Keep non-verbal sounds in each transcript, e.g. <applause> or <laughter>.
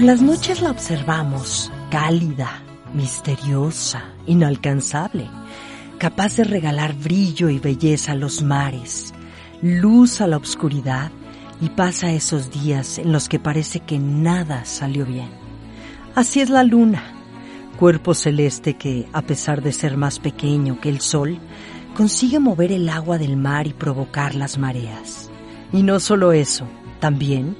Por las noches la observamos, cálida, misteriosa, inalcanzable, capaz de regalar brillo y belleza a los mares, luz a la oscuridad y pasa esos días en los que parece que nada salió bien. Así es la luna, cuerpo celeste que, a pesar de ser más pequeño que el sol, consigue mover el agua del mar y provocar las mareas. Y no solo eso, también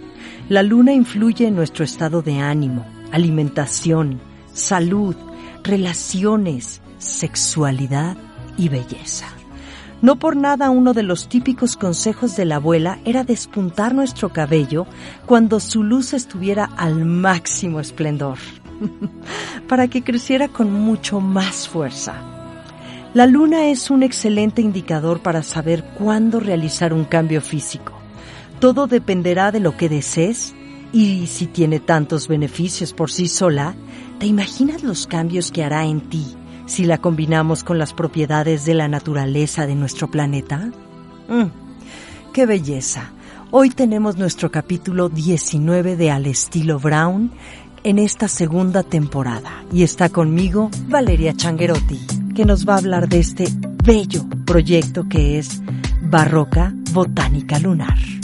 la luna influye en nuestro estado de ánimo, alimentación, salud, relaciones, sexualidad y belleza. No por nada uno de los típicos consejos de la abuela era despuntar nuestro cabello cuando su luz estuviera al máximo esplendor, <laughs> para que creciera con mucho más fuerza. La luna es un excelente indicador para saber cuándo realizar un cambio físico. Todo dependerá de lo que desees y si tiene tantos beneficios por sí sola, ¿te imaginas los cambios que hará en ti si la combinamos con las propiedades de la naturaleza de nuestro planeta? Mm, ¡Qué belleza! Hoy tenemos nuestro capítulo 19 de Al estilo Brown en esta segunda temporada y está conmigo Valeria Changuerotti, que nos va a hablar de este bello proyecto que es Barroca Botánica Lunar.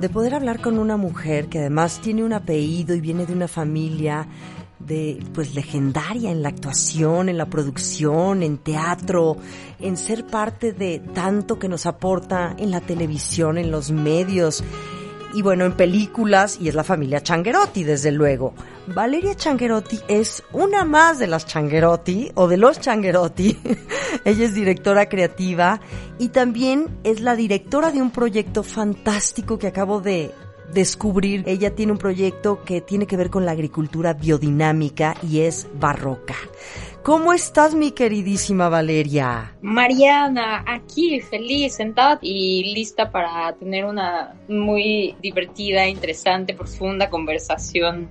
De poder hablar con una mujer que además tiene un apellido y viene de una familia de pues legendaria en la actuación, en la producción, en teatro, en ser parte de tanto que nos aporta en la televisión, en los medios y bueno, en películas y es la familia Changuerotti, desde luego. Valeria Changuerotti es una más de las Changuerotti o de los Changuerotti. <laughs> Ella es directora creativa y también es la directora de un proyecto fantástico que acabo de descubrir. Ella tiene un proyecto que tiene que ver con la agricultura biodinámica y es barroca. ¿Cómo estás, mi queridísima Valeria? Mariana, aquí feliz, sentada y lista para tener una muy divertida, interesante, profunda conversación.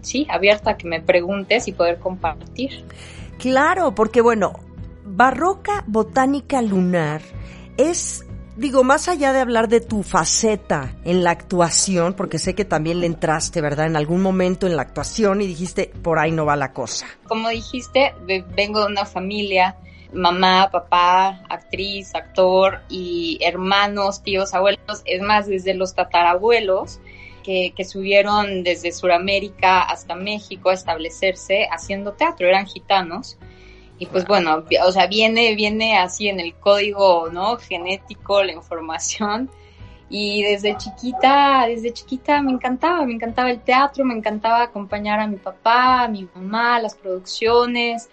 Sí, abierta a que me preguntes y poder compartir. Claro, porque bueno, Barroca Botánica Lunar es digo, más allá de hablar de tu faceta en la actuación, porque sé que también le entraste, ¿verdad? En algún momento en la actuación y dijiste, por ahí no va la cosa. Como dijiste, ve- vengo de una familia, mamá, papá, actriz, actor y hermanos, tíos, abuelos, es más, desde los tatarabuelos. Que, que subieron desde Sudamérica hasta México a establecerse haciendo teatro, eran gitanos. Y pues bueno, o sea, viene, viene así en el código, ¿no? Genético, la información. Y desde chiquita, desde chiquita me encantaba, me encantaba el teatro, me encantaba acompañar a mi papá, a mi mamá, las producciones.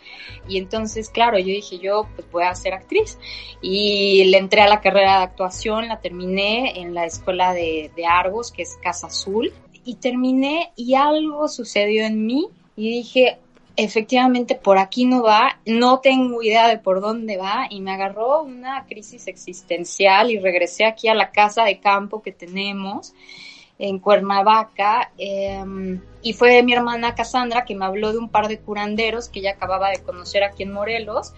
Y entonces, claro, yo dije, yo pues voy a ser actriz. Y le entré a la carrera de actuación, la terminé en la escuela de, de Argos, que es Casa Azul. Y terminé y algo sucedió en mí y dije, efectivamente por aquí no va, no tengo idea de por dónde va y me agarró una crisis existencial y regresé aquí a la casa de campo que tenemos en Cuernavaca eh, y fue mi hermana Cassandra que me habló de un par de curanderos que ella acababa de conocer aquí en Morelos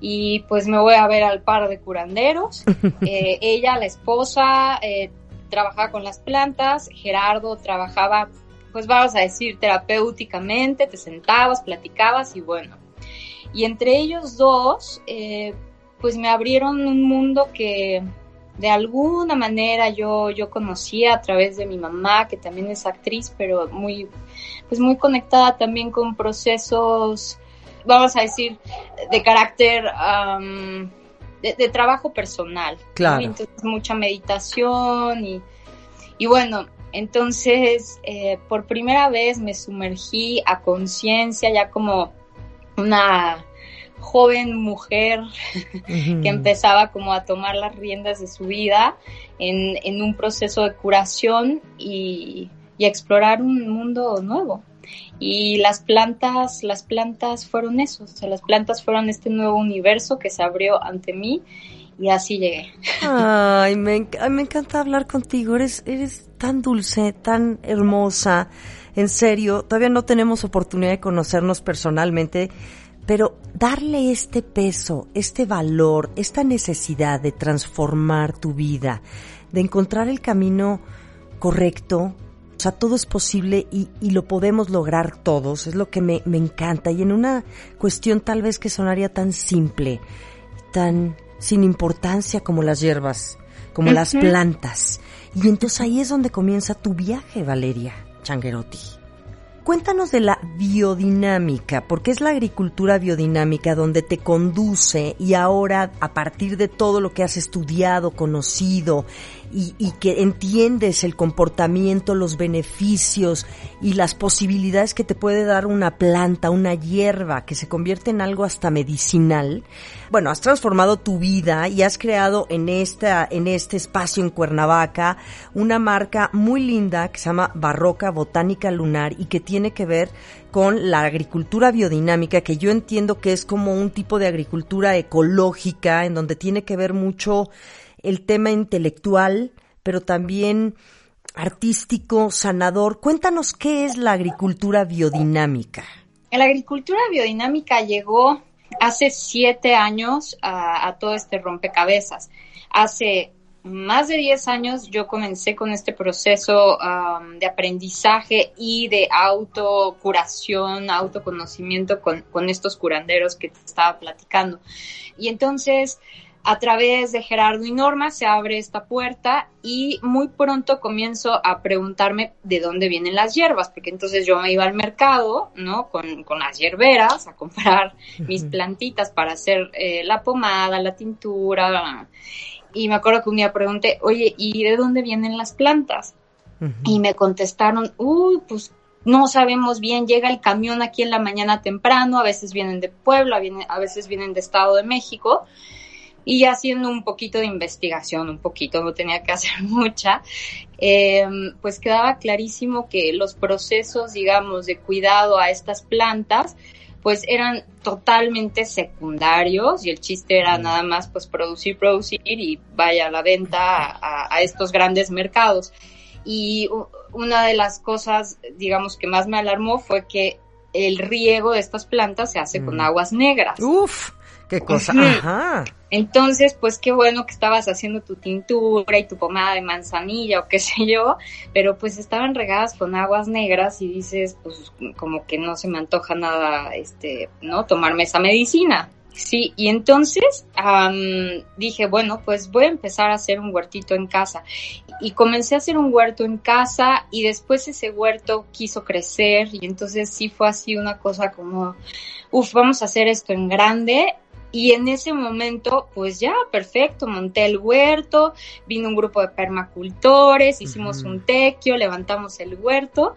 y pues me voy a ver al par de curanderos. <laughs> Eh, ella, la esposa, eh, trabajaba con las plantas, Gerardo trabajaba, pues vamos a decir, terapéuticamente, te sentabas, platicabas y bueno. Y entre ellos dos, eh, pues me abrieron un mundo que de alguna manera yo, yo conocía a través de mi mamá, que también es actriz, pero muy, pues muy conectada también con procesos, vamos a decir, de carácter de, trabajo personal. Claro. Entonces, mucha meditación y, y bueno, entonces eh, por primera vez me sumergí a conciencia ya como una joven mujer <laughs> que empezaba como a tomar las riendas de su vida en, en un proceso de curación y, y, explorar un mundo nuevo. Y las plantas, las plantas fueron eso, o sea, las plantas fueron este nuevo universo que se abrió ante mí y así llegué. <laughs> Ay, me, me encanta hablar contigo, eres, eres tan dulce, tan hermosa, en serio, todavía no tenemos oportunidad de conocernos personalmente, pero darle este peso, este valor, esta necesidad de transformar tu vida, de encontrar el camino correcto, o sea, todo es posible y, lo podemos lograr todos, es lo que me, me encanta. Y en una cuestión tal vez que sonaría tan simple, tan sin importancia como las hierbas, como las plantas. Y entonces ahí es donde comienza tu viaje, Valeria Changuerotti. Cuéntanos de la biodinámica, porque es la agricultura biodinámica donde te conduce y ahora a partir de todo lo que has estudiado, conocido y, que entiendes el comportamiento, los beneficios y las posibilidades que te puede dar una planta, una hierba que se convierte en algo hasta medicinal. Bueno, has transformado tu vida y has creado en esta, en este espacio en Cuernavaca una marca muy linda que se llama Barroca Botánica Lunar y que tiene que ver con la agricultura biodinámica, que yo entiendo que es como un tipo de agricultura ecológica en donde tiene que ver mucho el tema intelectual, pero también artístico, sanador. Cuéntanos qué es la agricultura biodinámica. La agricultura biodinámica llegó hace siete años a, todo este rompecabezas. Hace más de diez años yo comencé con este proceso um, de aprendizaje y de autocuración, autoconocimiento con, con estos curanderos que te estaba platicando. Y entonces a través de Gerardo y Norma se abre esta puerta y muy pronto comienzo a preguntarme de dónde vienen las hierbas, porque entonces yo me iba al mercado, ¿no? Con, con las hierberas a comprar mis plantitas para hacer eh, la pomada, la tintura. Y me acuerdo que un día pregunté, oye, ¿y de dónde vienen las plantas? Y me contestaron, uy, pues no sabemos bien, llega el camión aquí en la mañana temprano, a veces vienen de Puebla, a veces vienen de Estado de México y haciendo un poquito de investigación, un poquito, no tenía que hacer <laughs> mucha, eh, pues quedaba clarísimo que los procesos, digamos, de cuidado a estas plantas, pues eran totalmente secundarios y el chiste era nada más pues producir, producir y vaya a la venta a, a estos grandes mercados. Y una de las cosas, digamos, que más me alarmó fue que el riego de estas plantas se hace con mm. aguas negras. Uf. Qué cosa. Ajá. Entonces, pues qué bueno que estabas haciendo tu tintura y tu pomada de manzanilla o qué <laughs> sé yo, pero pues estaban regadas con aguas negras y dices, pues como que no se me antoja nada, este, ¿no? Tomarme esa medicina. Sí, y entonces dije, bueno, pues voy a empezar a hacer un huertito en casa. Y comencé a hacer un huerto en casa y después ese huerto quiso crecer y entonces sí fue así una cosa como, uff, vamos a hacer esto en grande y en ese momento, pues ya, perfecto, monté el huerto, vino un grupo de permacultores, hicimos un tequio, levantamos el huerto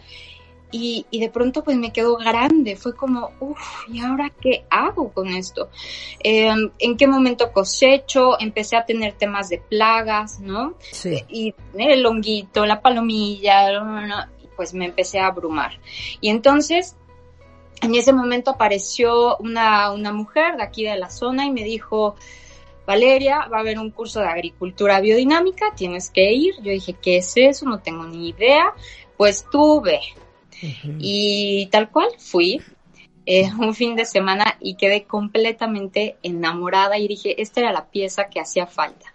y, y, de pronto pues me quedó grande, fue como, uff, ¿y ahora qué hago con esto? Em, ¿En qué momento cosecho? Empecé a tener temas de plagas, ¿no? Sí. Y el honguito, la palomilla, pues me empecé a abrumar. Y entonces en ese momento apareció una, una mujer de aquí de la zona y me dijo, Valeria, va a haber un curso de agricultura biodinámica, tienes que ir. Yo dije, ¿qué es eso? No tengo ni idea. Pues tuve. Y tal cual, fui. eh, un fin de semana y quedé completamente enamorada y dije, esta era la pieza que hacía falta.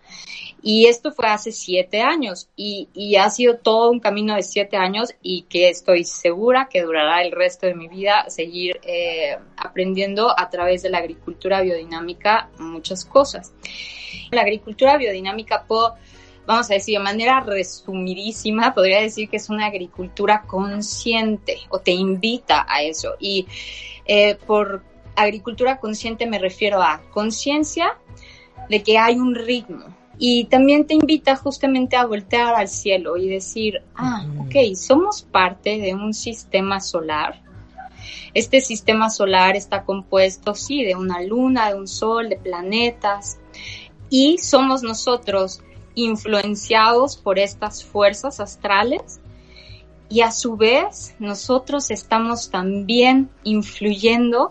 Y esto fue hace siete años y, y, ha sido todo un camino de siete años y que estoy segura que durará el resto de mi vida seguir eh, aprendiendo a través de la agricultura biodinámica muchas cosas. La agricultura biodinámica puedo, vamos a decir de manera resumidísima, podría decir que es una agricultura consciente o te invita a eso. Y eh, por agricultura consciente me refiero a conciencia de que hay un ritmo y también te invita justamente a voltear al cielo y decir, ah, ok, somos parte de un sistema solar. Este sistema solar está compuesto, sí, de una luna, de un sol, de planetas. Y somos nosotros influenciados por estas fuerzas astrales. Y a su vez, nosotros estamos también influyendo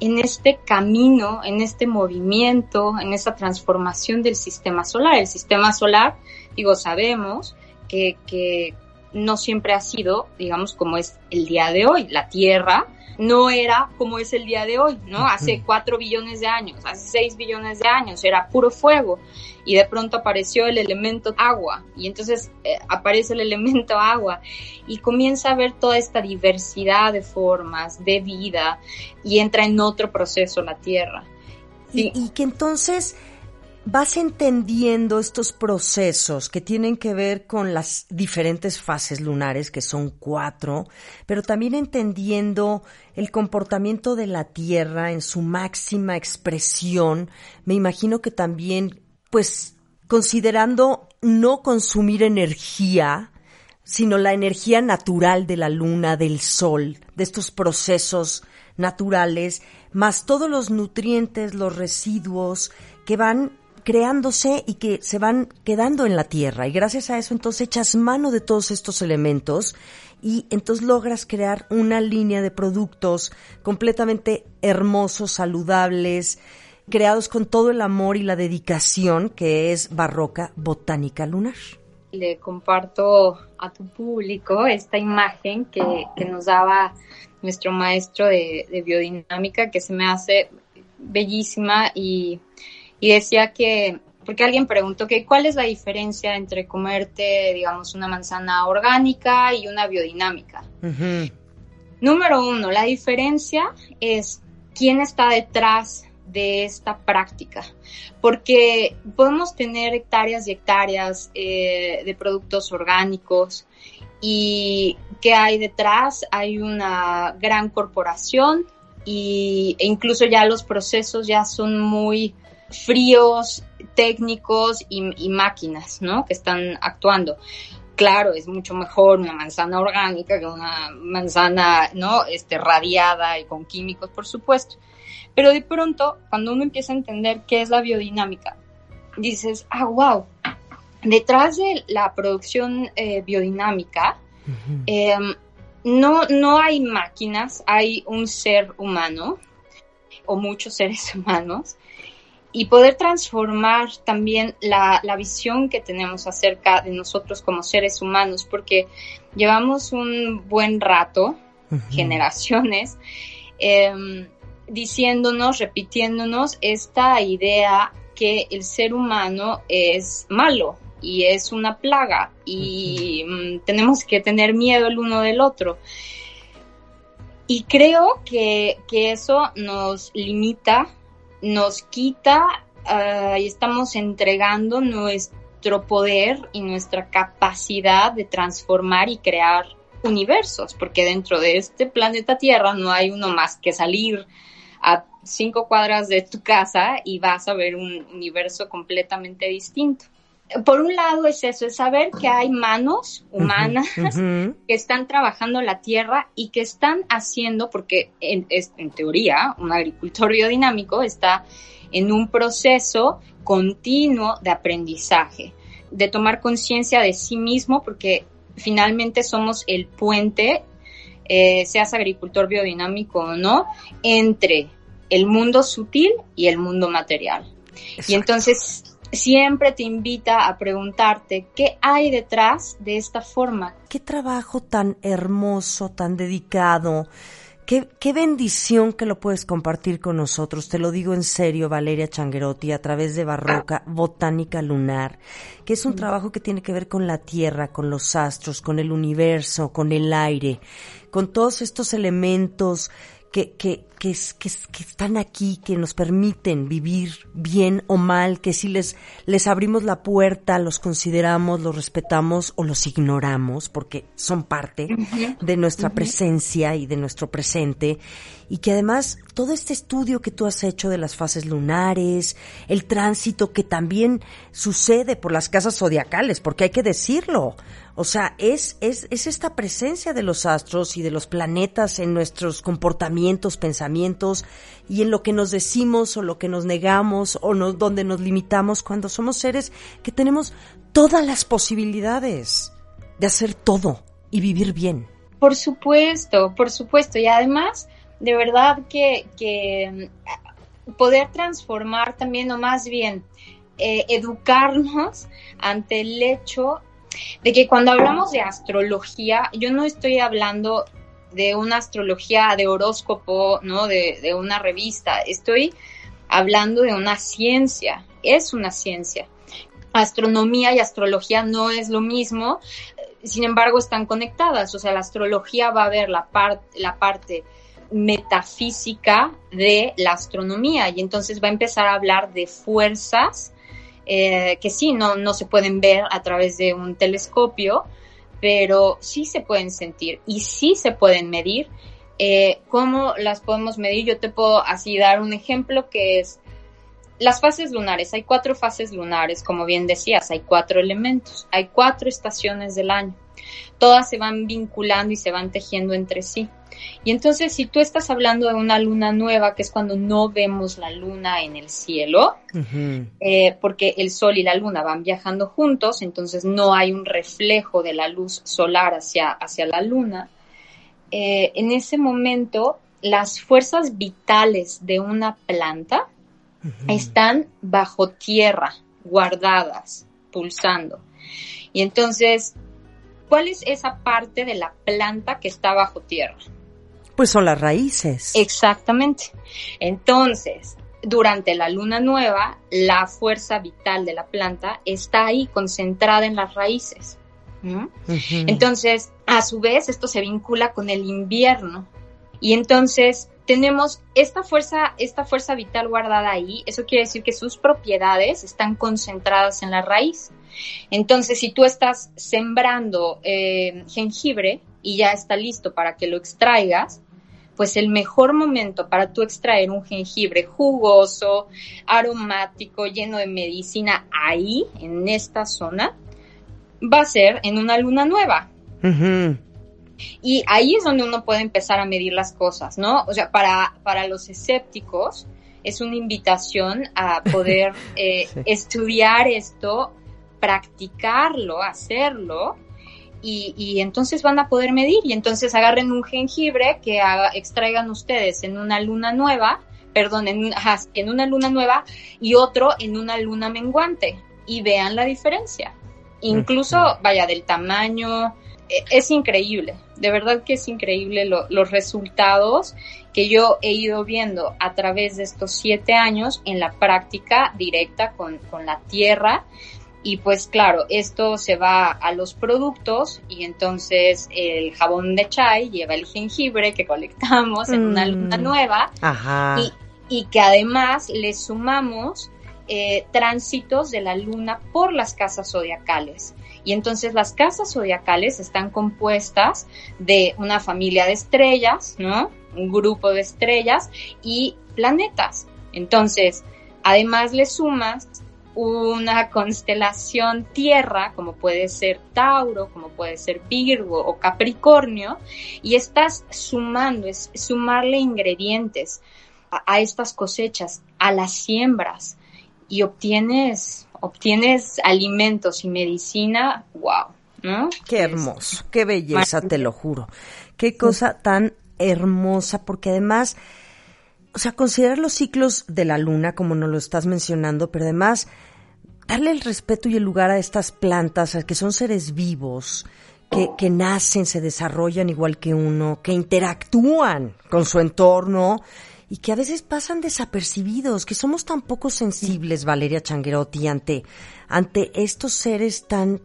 en este camino, en este movimiento, en esta transformación del sistema solar. El sistema solar, digo, sabemos que, que no siempre ha sido, digamos, como es el día de hoy. La Tierra no era como es el día de hoy, ¿no? Hace cuatro billones de años, hace seis billones de años, era puro fuego y de pronto apareció el elemento agua y entonces eh, aparece el elemento <laughs> agua y comienza a ver toda esta diversidad de formas, de vida y entra en otro proceso la Tierra. y que entonces vas entendiendo estos procesos que tienen que ver con las diferentes fases lunares, que son cuatro, pero también entendiendo el comportamiento de la Tierra en su máxima expresión, me imagino que también, pues, considerando no consumir energía, sino la energía natural de la luna, del sol, de estos procesos naturales, más todos los nutrientes, los residuos que van creándose y que se van quedando en la tierra. Y gracias a eso entonces echas mano de todos estos elementos y entonces logras crear una línea de productos completamente hermosos, saludables, creados con todo el amor y la dedicación que es Barroca Botánica Lunar. Le comparto a tu público esta imagen que, que nos daba nuestro maestro de, de biodinámica que se me hace bellísima y y decía que, porque alguien preguntó que cuál es la diferencia entre comerte, digamos, una manzana orgánica y una biodinámica. Número uno, la diferencia es quién está detrás de esta práctica, porque podemos tener hectáreas y hectáreas eh, de productos orgánicos y ¿qué hay detrás? Hay una gran corporación y, e incluso ya los procesos ya son muy fríos, técnicos y, máquinas, ¿no? Que están actuando claro, es mucho mejor una manzana orgánica que una manzana, ¿no? Este, radiada y con químicos, por supuesto. Pero de pronto, cuando uno empieza a entender qué es la biodinámica, dices, ah, wow, detrás de la producción eh, biodinámica, em, no, no hay máquinas, hay un ser humano o muchos seres <laughs> humanos y poder transformar también la, la, visión que tenemos acerca de nosotros como seres humanos, porque llevamos un buen rato, generaciones, em, diciéndonos, repitiéndonos esta idea que el ser humano es malo y es una plaga y mm, tenemos que tener miedo el uno del otro. Y creo que, que eso nos limita nos quita ah, y estamos entregando nuestro poder y nuestra capacidad de transformar y crear universos, porque dentro de este planeta Tierra no hay uno más que salir a cinco cuadras de tu casa y vas a ver un universo completamente distinto. Por un lado es eso, es saber que hay manos humanas <laughs> que están trabajando la tierra y que están haciendo, porque en, en teoría un agricultor biodinámico está en un proceso continuo de aprendizaje, de tomar conciencia de sí mismo, porque finalmente somos el puente, eh, seas agricultor biodinámico o no, entre el mundo sutil y el mundo material. Y entonces siempre te invita a preguntarte qué hay detrás de esta forma. Qué trabajo tan hermoso, tan dedicado, Qué, qué, bendición que lo puedes compartir con nosotros. Te lo digo en serio, Valeria Changuerotti, a través de Barroca Botánica Lunar, que es un trabajo que tiene que ver con la Tierra, con los astros, con el universo, con el aire, con todos estos elementos que, que, que, que, están aquí, que nos permiten vivir bien o mal, que si les, les abrimos la puerta, los consideramos, los respetamos o los ignoramos, porque son parte de nuestra presencia y de nuestro presente, y que además todo este estudio que tú has hecho de las fases lunares, el tránsito que también sucede por las casas zodiacales, porque hay que decirlo, o sea, es, es, es esta presencia de los astros y de los planetas en nuestros comportamientos, pensamientos y en lo que nos decimos o lo que nos negamos o no, donde nos limitamos cuando somos seres que tenemos todas las posibilidades de hacer todo y vivir bien. Por supuesto, por supuesto. Y además, de verdad que, mm, poder transformar también, o más bien, eh, educarnos ante el hecho de que cuando hablamos de astrología, yo no estoy hablando de una astrología de horóscopo, ¿no? De, de una revista, estoy hablando de una ciencia, es una ciencia. Astronomía y astrología no es lo mismo, sin embargo están conectadas, o sea, la astrología va a ver la, la parte metafísica de la astronomía. Y entonces va a empezar a hablar de fuerzas eh, que sí, no, no se pueden ver a través de un telescopio, pero sí se pueden sentir y sí se pueden medir. Eh, ¿Cómo las podemos medir? Yo te puedo así dar un ejemplo que es las fases lunares. Hay cuatro fases lunares, como bien decías, hay cuatro elementos, hay cuatro estaciones del año. Todas se van vinculando y se van tejiendo entre sí. Y entonces, si tú estás hablando de una luna nueva, que es cuando no vemos la luna en el cielo, eh, porque el sol y la luna van viajando juntos, entonces no hay un reflejo de la luz solar hacia, hacia la luna, eh, en ese momento las fuerzas vitales de una planta están bajo tierra, guardadas, pulsando. Y entonces, ¿cuál es esa parte de la planta que está bajo tierra? Pues son las raíces. Exactamente. Entonces, durante la luna nueva, la fuerza vital de la planta está ahí concentrada en las raíces. Entonces, a su vez, esto se vincula con el invierno. Y entonces tenemos esta fuerza, esta fuerza vital guardada ahí. Eso quiere decir que sus propiedades están concentradas en la raíz. Entonces, si tú estás sembrando eh, jengibre y ya está listo para que lo extraigas, pues el mejor momento para tú extraer un jengibre jugoso, aromático, lleno de medicina ahí, en esta zona, va a ser en una luna nueva. Y ahí es donde uno puede empezar a medir las cosas, ¿no? O sea, para, para los escépticos es una invitación a poder <laughs> eh, estudiar esto, practicarlo, hacerlo y, entonces van a poder medir. Y entonces agarren un jengibre que extraigan ustedes en una luna nueva, perdón, en, en una luna nueva y otro en una luna menguante. Y vean la diferencia. Incluso, vaya, del tamaño, e, es increíble, de verdad que es increíble los resultados que yo he ido viendo a través de estos siete años en la práctica directa con, con la tierra y pues claro, esto se va a los productos y entonces el jabón de chai lleva el jengibre que colectamos en una luna mm. nueva Y, y, que además le sumamos eh, tránsitos de la luna por las casas zodiacales. Y entonces las casas zodiacales están compuestas de una familia de estrellas, ¿no? Un grupo de estrellas y planetas. Entonces, además le sumas una constelación tierra, como puede ser Tauro, como puede ser Virgo o Capricornio, y estás sumando, es sumarle ingredientes a, estas cosechas, a las siembras, y obtienes, obtienes alimentos y medicina, wow, ¿no? Qué hermoso, qué belleza, te lo juro. Qué cosa tan hermosa, porque además o sea, considerar los ciclos de la luna, como nos lo estás mencionando, pero además darle el respeto y el lugar a estas plantas, que son seres vivos, que, que nacen, se desarrollan igual que uno, que interactúan con su entorno y que a veces pasan desapercibidos, que somos tan poco sensibles, Valeria Changuerotti, ante, ante estos seres tan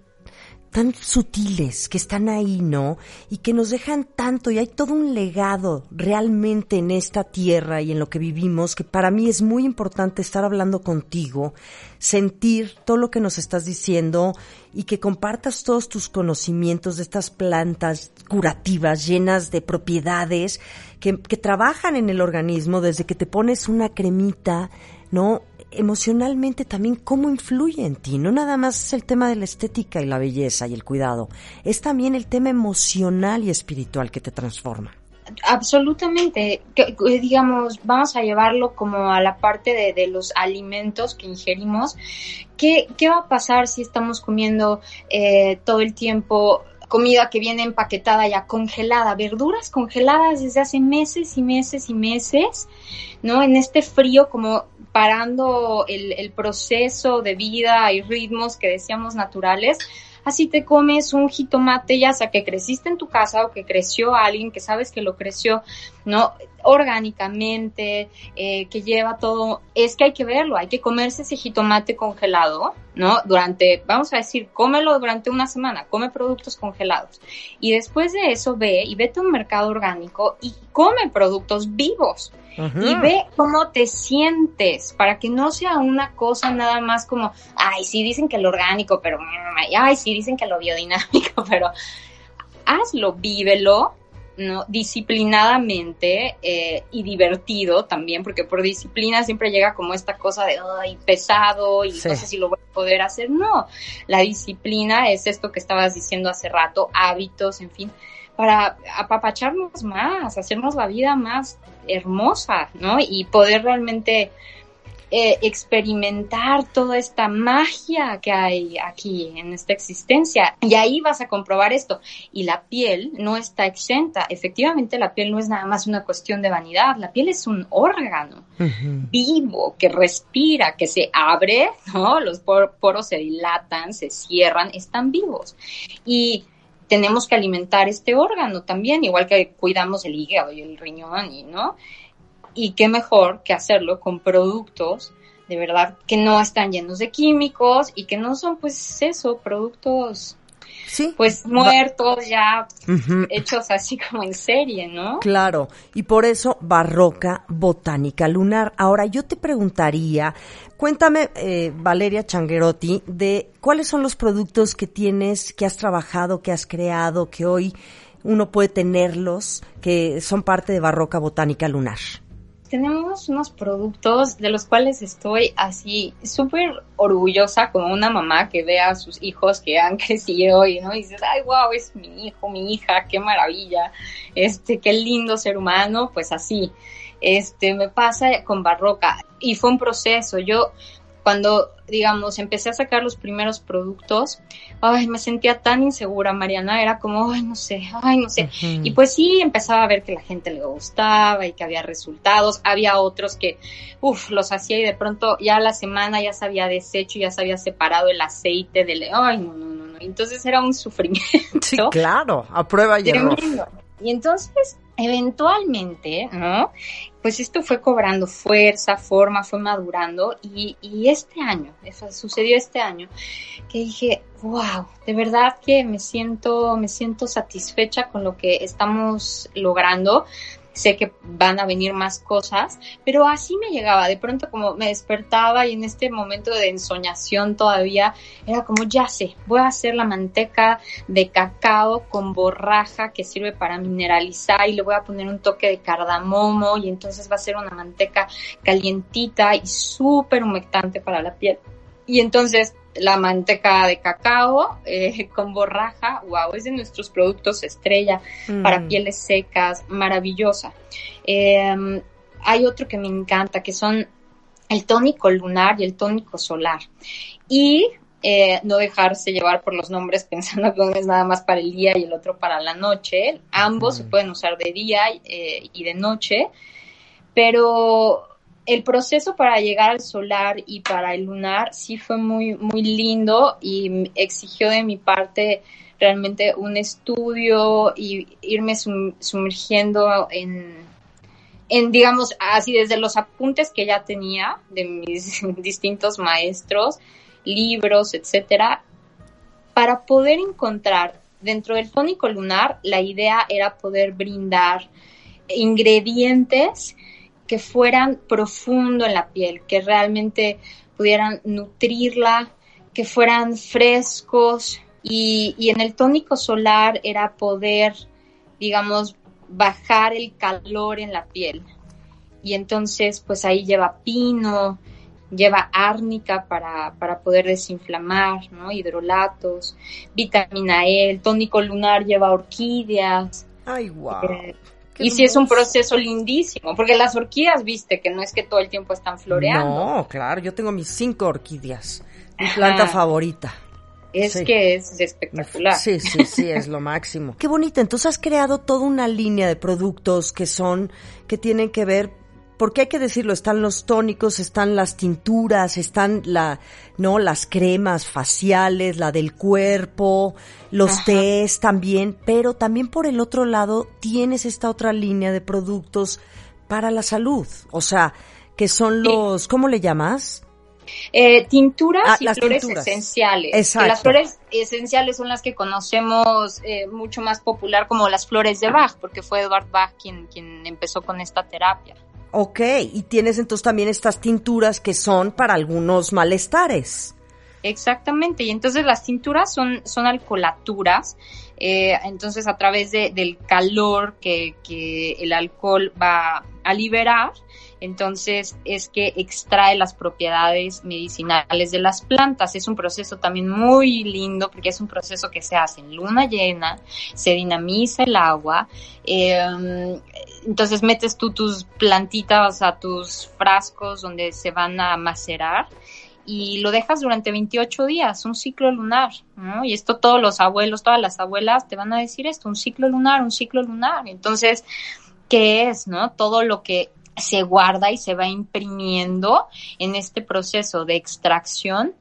tan sutiles que están ahí, ¿no? Y que nos dejan tanto y hay todo un legado realmente en esta tierra y en lo que vivimos que para mí es muy importante estar hablando contigo, sentir todo lo que nos estás diciendo y que compartas todos tus conocimientos de estas plantas curativas llenas de propiedades que, que trabajan en el organismo desde que te pones una cremita, ¿no? Emocionalmente también cómo influye en ti. No nada más es el tema de la estética y la belleza y el cuidado, es también el tema emocional y espiritual que te transforma. Absolutamente. Digamos, vamos a llevarlo como a la parte de, de los alimentos que ingerimos. ¿Qué, ¿Qué, va a pasar si estamos comiendo eh, todo el tiempo comida que viene empaquetada ya congelada, verduras congeladas desde hace meses y meses y meses, ¿no? En este frío como parando el, proceso de vida y ritmos que decíamos naturales, así te comes un jitomate, ya sea que creciste en tu casa o que creció alguien que sabes que lo creció, ¿no? Orgánicamente, eh, que lleva todo, es que hay que verlo, hay que comerse ese jitomate congelado, ¿no? Durante, vamos a decir, cómelo durante una semana, come productos congelados. Y después de eso ve y vete a un mercado orgánico y come productos vivos y ve cómo te sientes para que no sea una cosa nada más como, ay, sí dicen que lo orgánico, pero, ay, sí dicen que lo biodinámico, <laughs> pero hazlo, vívelo, ¿no? disciplinadamente eh, y divertido también, porque por disciplina siempre llega como esta cosa de ay, pesado y no sé si lo voy a poder hacer. No, la disciplina es esto que estabas diciendo hace rato, hábitos, en fin, para apapacharnos más, hacernos la vida más hermosa, ¿no? Y poder realmente eh, experimentar toda esta magia que hay aquí en esta existencia. Y ahí vas a comprobar esto. Y la piel no está exenta. Efectivamente, la piel no es nada más una cuestión de vanidad. La piel es un órgano vivo que respira, que se abre, ¿no? Los poros se dilatan, se cierran, están vivos. Y tenemos que alimentar este órgano también, igual que cuidamos el hígado y el riñón, y, ¿no? Y qué mejor que hacerlo con productos de verdad que no están llenos de químicos y que no son pues eso, productos Sí. Pues muertos ya hechos así como en serie, ¿no? Claro, y por eso Barroca Botánica Lunar. Ahora yo te preguntaría, cuéntame, eh, Valeria Changuerotti, de cuáles son los productos que tienes, que has trabajado, que has creado, que hoy uno puede tenerlos, que son parte de Barroca Botánica Lunar tenemos unos productos de los cuales estoy así súper orgullosa como una mamá que ve a sus hijos que han <laughs> crecido y no y dices, ay, wow, es mi hijo, mi hija, qué maravilla, este, qué lindo ser humano, pues así, este, me pasa con Barroca y fue un proceso, yo cuando, digamos, empecé a sacar los primeros productos, ay, me sentía tan insegura, Mariana, era como, ay, no sé, ay, no sé. Y pues sí, empezaba a ver que la gente le gustaba y que había resultados. Había otros que, uff, los hacía y de pronto ya la semana ya se había deshecho, ya se había separado el aceite del, ay, no, no, no, no. Entonces era un sufrimiento. Sí, claro, a prueba y error. Y entonces, eventualmente, ¿no? Pues esto fue cobrando fuerza, forma, fue madurando y, este año, eso sucedió este año, que dije, wow, de verdad que me siento, me siento satisfecha con lo que estamos logrando sé que van a venir más cosas, pero así me llegaba, de pronto como me despertaba y en este momento de ensoñación todavía era como ya sé, voy a hacer la manteca de cacao con borraja que sirve para mineralizar y le voy a poner un toque de cardamomo y entonces va a ser una manteca calientita y súper humectante para la piel. Y entonces la manteca de cacao eh, <laughs> con borraja, wow, es de nuestros productos estrella para mm. pieles secas, maravillosa. Em, hay otro que me encanta, que son el tónico lunar y el tónico solar. Y eh, no dejarse llevar por los nombres <laughs> pensando que uno es nada más para el día y el otro para la noche. Ambos se pueden usar de día eh, y de noche, pero el proceso para llegar al solar y para el lunar sí fue muy, muy lindo y exigió de mi parte realmente un estudio y irme sumergiendo en, en, digamos, así desde los apuntes que ya tenía de mis <laughs> distintos maestros, libros, etcétera, para poder encontrar dentro del tónico lunar, la idea era poder brindar ingredientes que fueran profundo en la piel, que realmente pudieran nutrirla, que fueran frescos y, y en el tónico solar era poder, digamos, bajar el calor en la piel. Y entonces, pues ahí lleva pino, lleva árnica para, para poder desinflamar, ¿no? Hidrolatos, vitamina E, el tónico lunar lleva orquídeas. Ay, wow. Eh, y sí es un proceso lindísimo, porque las orquídeas, viste, que no es que todo el tiempo están floreando. No, claro, yo tengo mis cinco orquídeas, mi planta favorita. Es que es espectacular. Sí, sí, sí, es lo máximo. <laughs> Qué bonita. Entonces has creado toda una línea de productos que son, que tienen que ver porque hay que decirlo, están los tónicos, están las tinturas, están la, no, las cremas faciales, la del cuerpo, los tés también, pero también por el otro lado tienes esta otra línea de productos para la salud, o sea, que son los, ¿cómo le llamas? Eh, tinturas ah, y flores esenciales. Exacto. las flores esenciales son las que conocemos eh, mucho más popular como las flores de Bach, porque fue Edward Bach quien, quien empezó con esta terapia. Ok, y tienes entonces también estas tinturas que son para algunos malestares. Exactamente, y entonces las tinturas son, son alcoholaturas, eh, entonces a través de, del calor que, que el alcohol va a liberar, entonces es que extrae las propiedades medicinales de las plantas. Es un proceso también muy lindo porque es un proceso que se hace en luna llena, se dinamiza el agua, em, entonces metes tú tus plantitas a tus frascos donde se van a macerar y lo dejas durante 28 días, un ciclo lunar, ¿no? Y esto todos los abuelos, todas las abuelas te van a decir esto, un ciclo lunar, un ciclo lunar. Entonces, ¿qué es, no? Todo lo que se guarda y se va imprimiendo en este proceso de extracción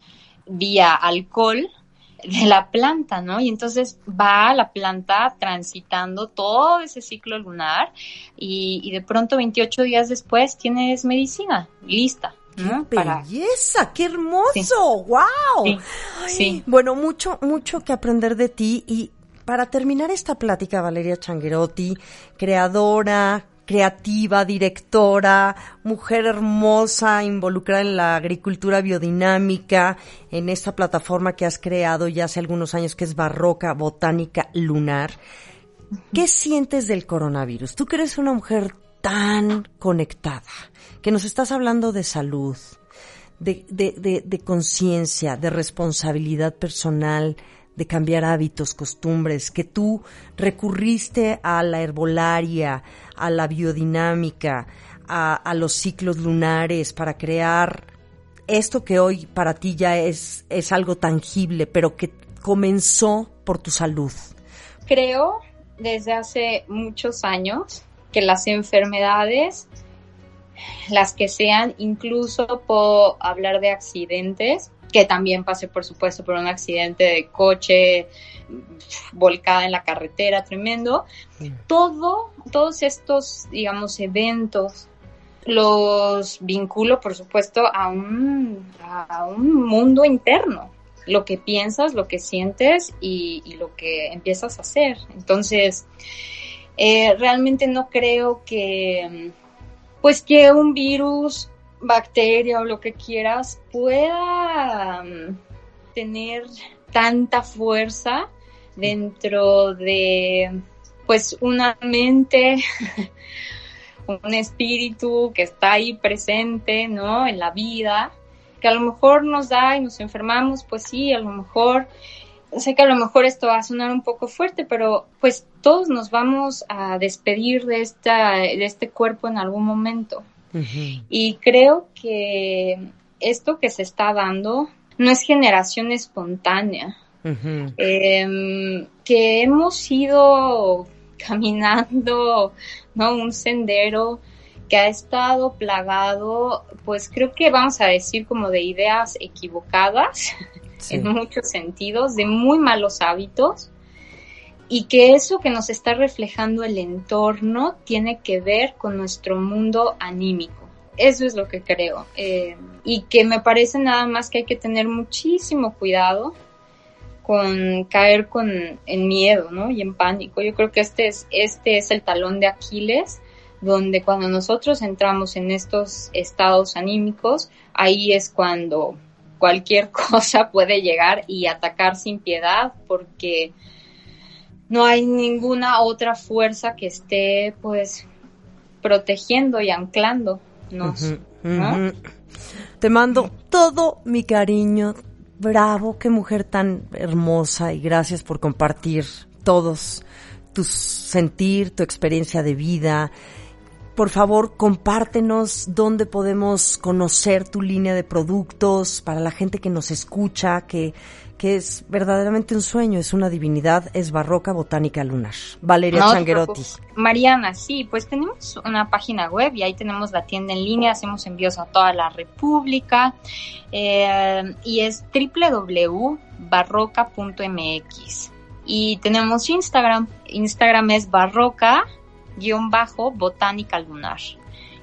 vía alcohol de la planta, ¿no? Y entonces va la planta transitando todo ese ciclo lunar y, de pronto 28 días después tienes medicina lista. ¿no? ¡Qué belleza! ¡Qué hermoso! ¡Wow! Sí. Bueno, mucho, mucho que aprender de ti y para terminar esta plática, Valeria Changuerotti, creadora, creativa, directora, mujer hermosa, involucrada en la agricultura biodinámica, en esta plataforma que has creado ya hace algunos años que es Barroca Botánica Lunar. ¿Qué sientes del coronavirus? Tú que eres una mujer tan conectada, que nos estás hablando de salud, de, de, de conciencia, de responsabilidad personal, de cambiar hábitos, costumbres, que tú recurriste a la herbolaria, a la biodinámica, a, los ciclos lunares para crear esto que hoy para ti ya es, es algo tangible, pero que comenzó por tu salud. Creo desde hace muchos años que las enfermedades, las que sean, incluso puedo hablar de accidentes, que también pasé, por supuesto, por un accidente de coche volcada en la carretera, tremendo. Todo, todos estos, digamos, eventos los vinculo, por supuesto, a un, a un mundo interno. Lo que piensas, lo que sientes y, lo que empiezas a hacer. Entonces, eh, realmente no creo que, pues que un virus bacteria o lo que quieras pueda mm, tener tanta fuerza dentro de pues una mente, <laughs> un espíritu que está ahí presente, ¿no? En la vida, que a lo mejor nos da y nos enfermamos, pues sí, a lo mejor, sé que a lo mejor esto va a sonar un poco fuerte, pero pues todos nos vamos a despedir de, esta, de este cuerpo en algún momento. Y creo que esto que se está dando no es generación espontánea, em, que hemos ido <laughs> caminando ¿no? un sendero que ha estado plagado, pues creo que vamos a decir como de ideas equivocadas <laughs> en muchos sentidos, de muy malos hábitos y que eso que nos está reflejando el entorno tiene que ver con nuestro mundo anímico. Eso es lo que creo. Eh, y que me parece nada más que hay que tener muchísimo cuidado con caer con en miedo, ¿no? Y en pánico. Yo creo que este es, este es el talón de Aquiles, donde cuando nosotros entramos en estos estados anímicos, ahí es cuando cualquier <laughs> cosa puede llegar y atacar sin piedad, porque no hay ninguna otra fuerza que esté, pues, protegiendo y anclando te mando todo mi cariño. Bravo, qué mujer tan hermosa y gracias por compartir todos tu sentir, tu experiencia de vida. Por favor, compártenos dónde podemos conocer tu línea de productos para la gente que nos escucha, que que es verdaderamente un sueño, es una divinidad, es barroca botánica lunar. Valeria Changuerotti. Mariana, sí, pues tenemos una página web y ahí tenemos la tienda en línea, hacemos envíos a toda la República eh, y es www.barroca.mx. Y tenemos Instagram, Instagram es barroca-botánica lunar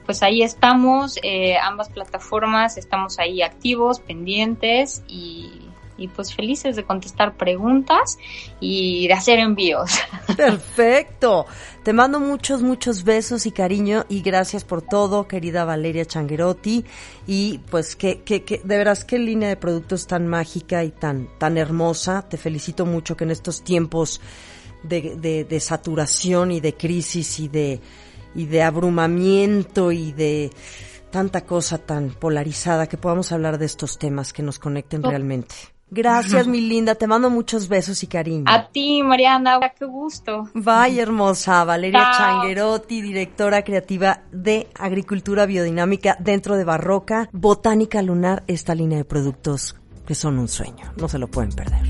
pues ahí estamos, eh, ambas plataformas, estamos ahí activos, pendientes y y pues felices de contestar preguntas y de hacer envíos. <laughs> Perfecto. Te mando muchos, muchos besos y cariño y gracias por todo, querida Valeria Changuerotti. Y pues que, que, que de veras qué línea de productos tan mágica y tan, tan hermosa. Te felicito mucho que en estos tiempos de, de, de saturación y de crisis y de, y de abrumamiento y de tanta cosa tan polarizada que podamos hablar de estos temas que nos conecten realmente. Gracias, mi linda. Te mando muchos besos y cariño. A ti, Mariana. Qué gusto. Vaya hermosa. Valeria Changuerotti, directora creativa de Agricultura Biodinámica dentro de Barroca. Botánica Lunar, esta línea de productos que son un sueño. No se lo pueden perder.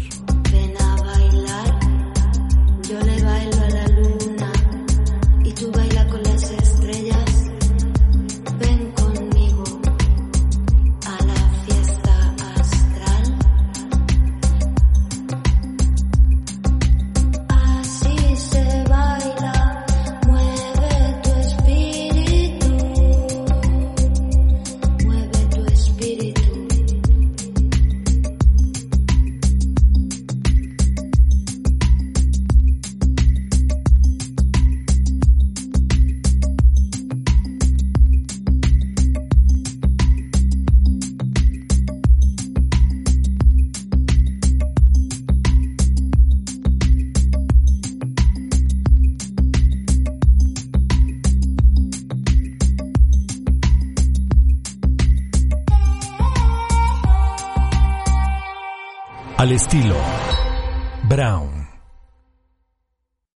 Estilo.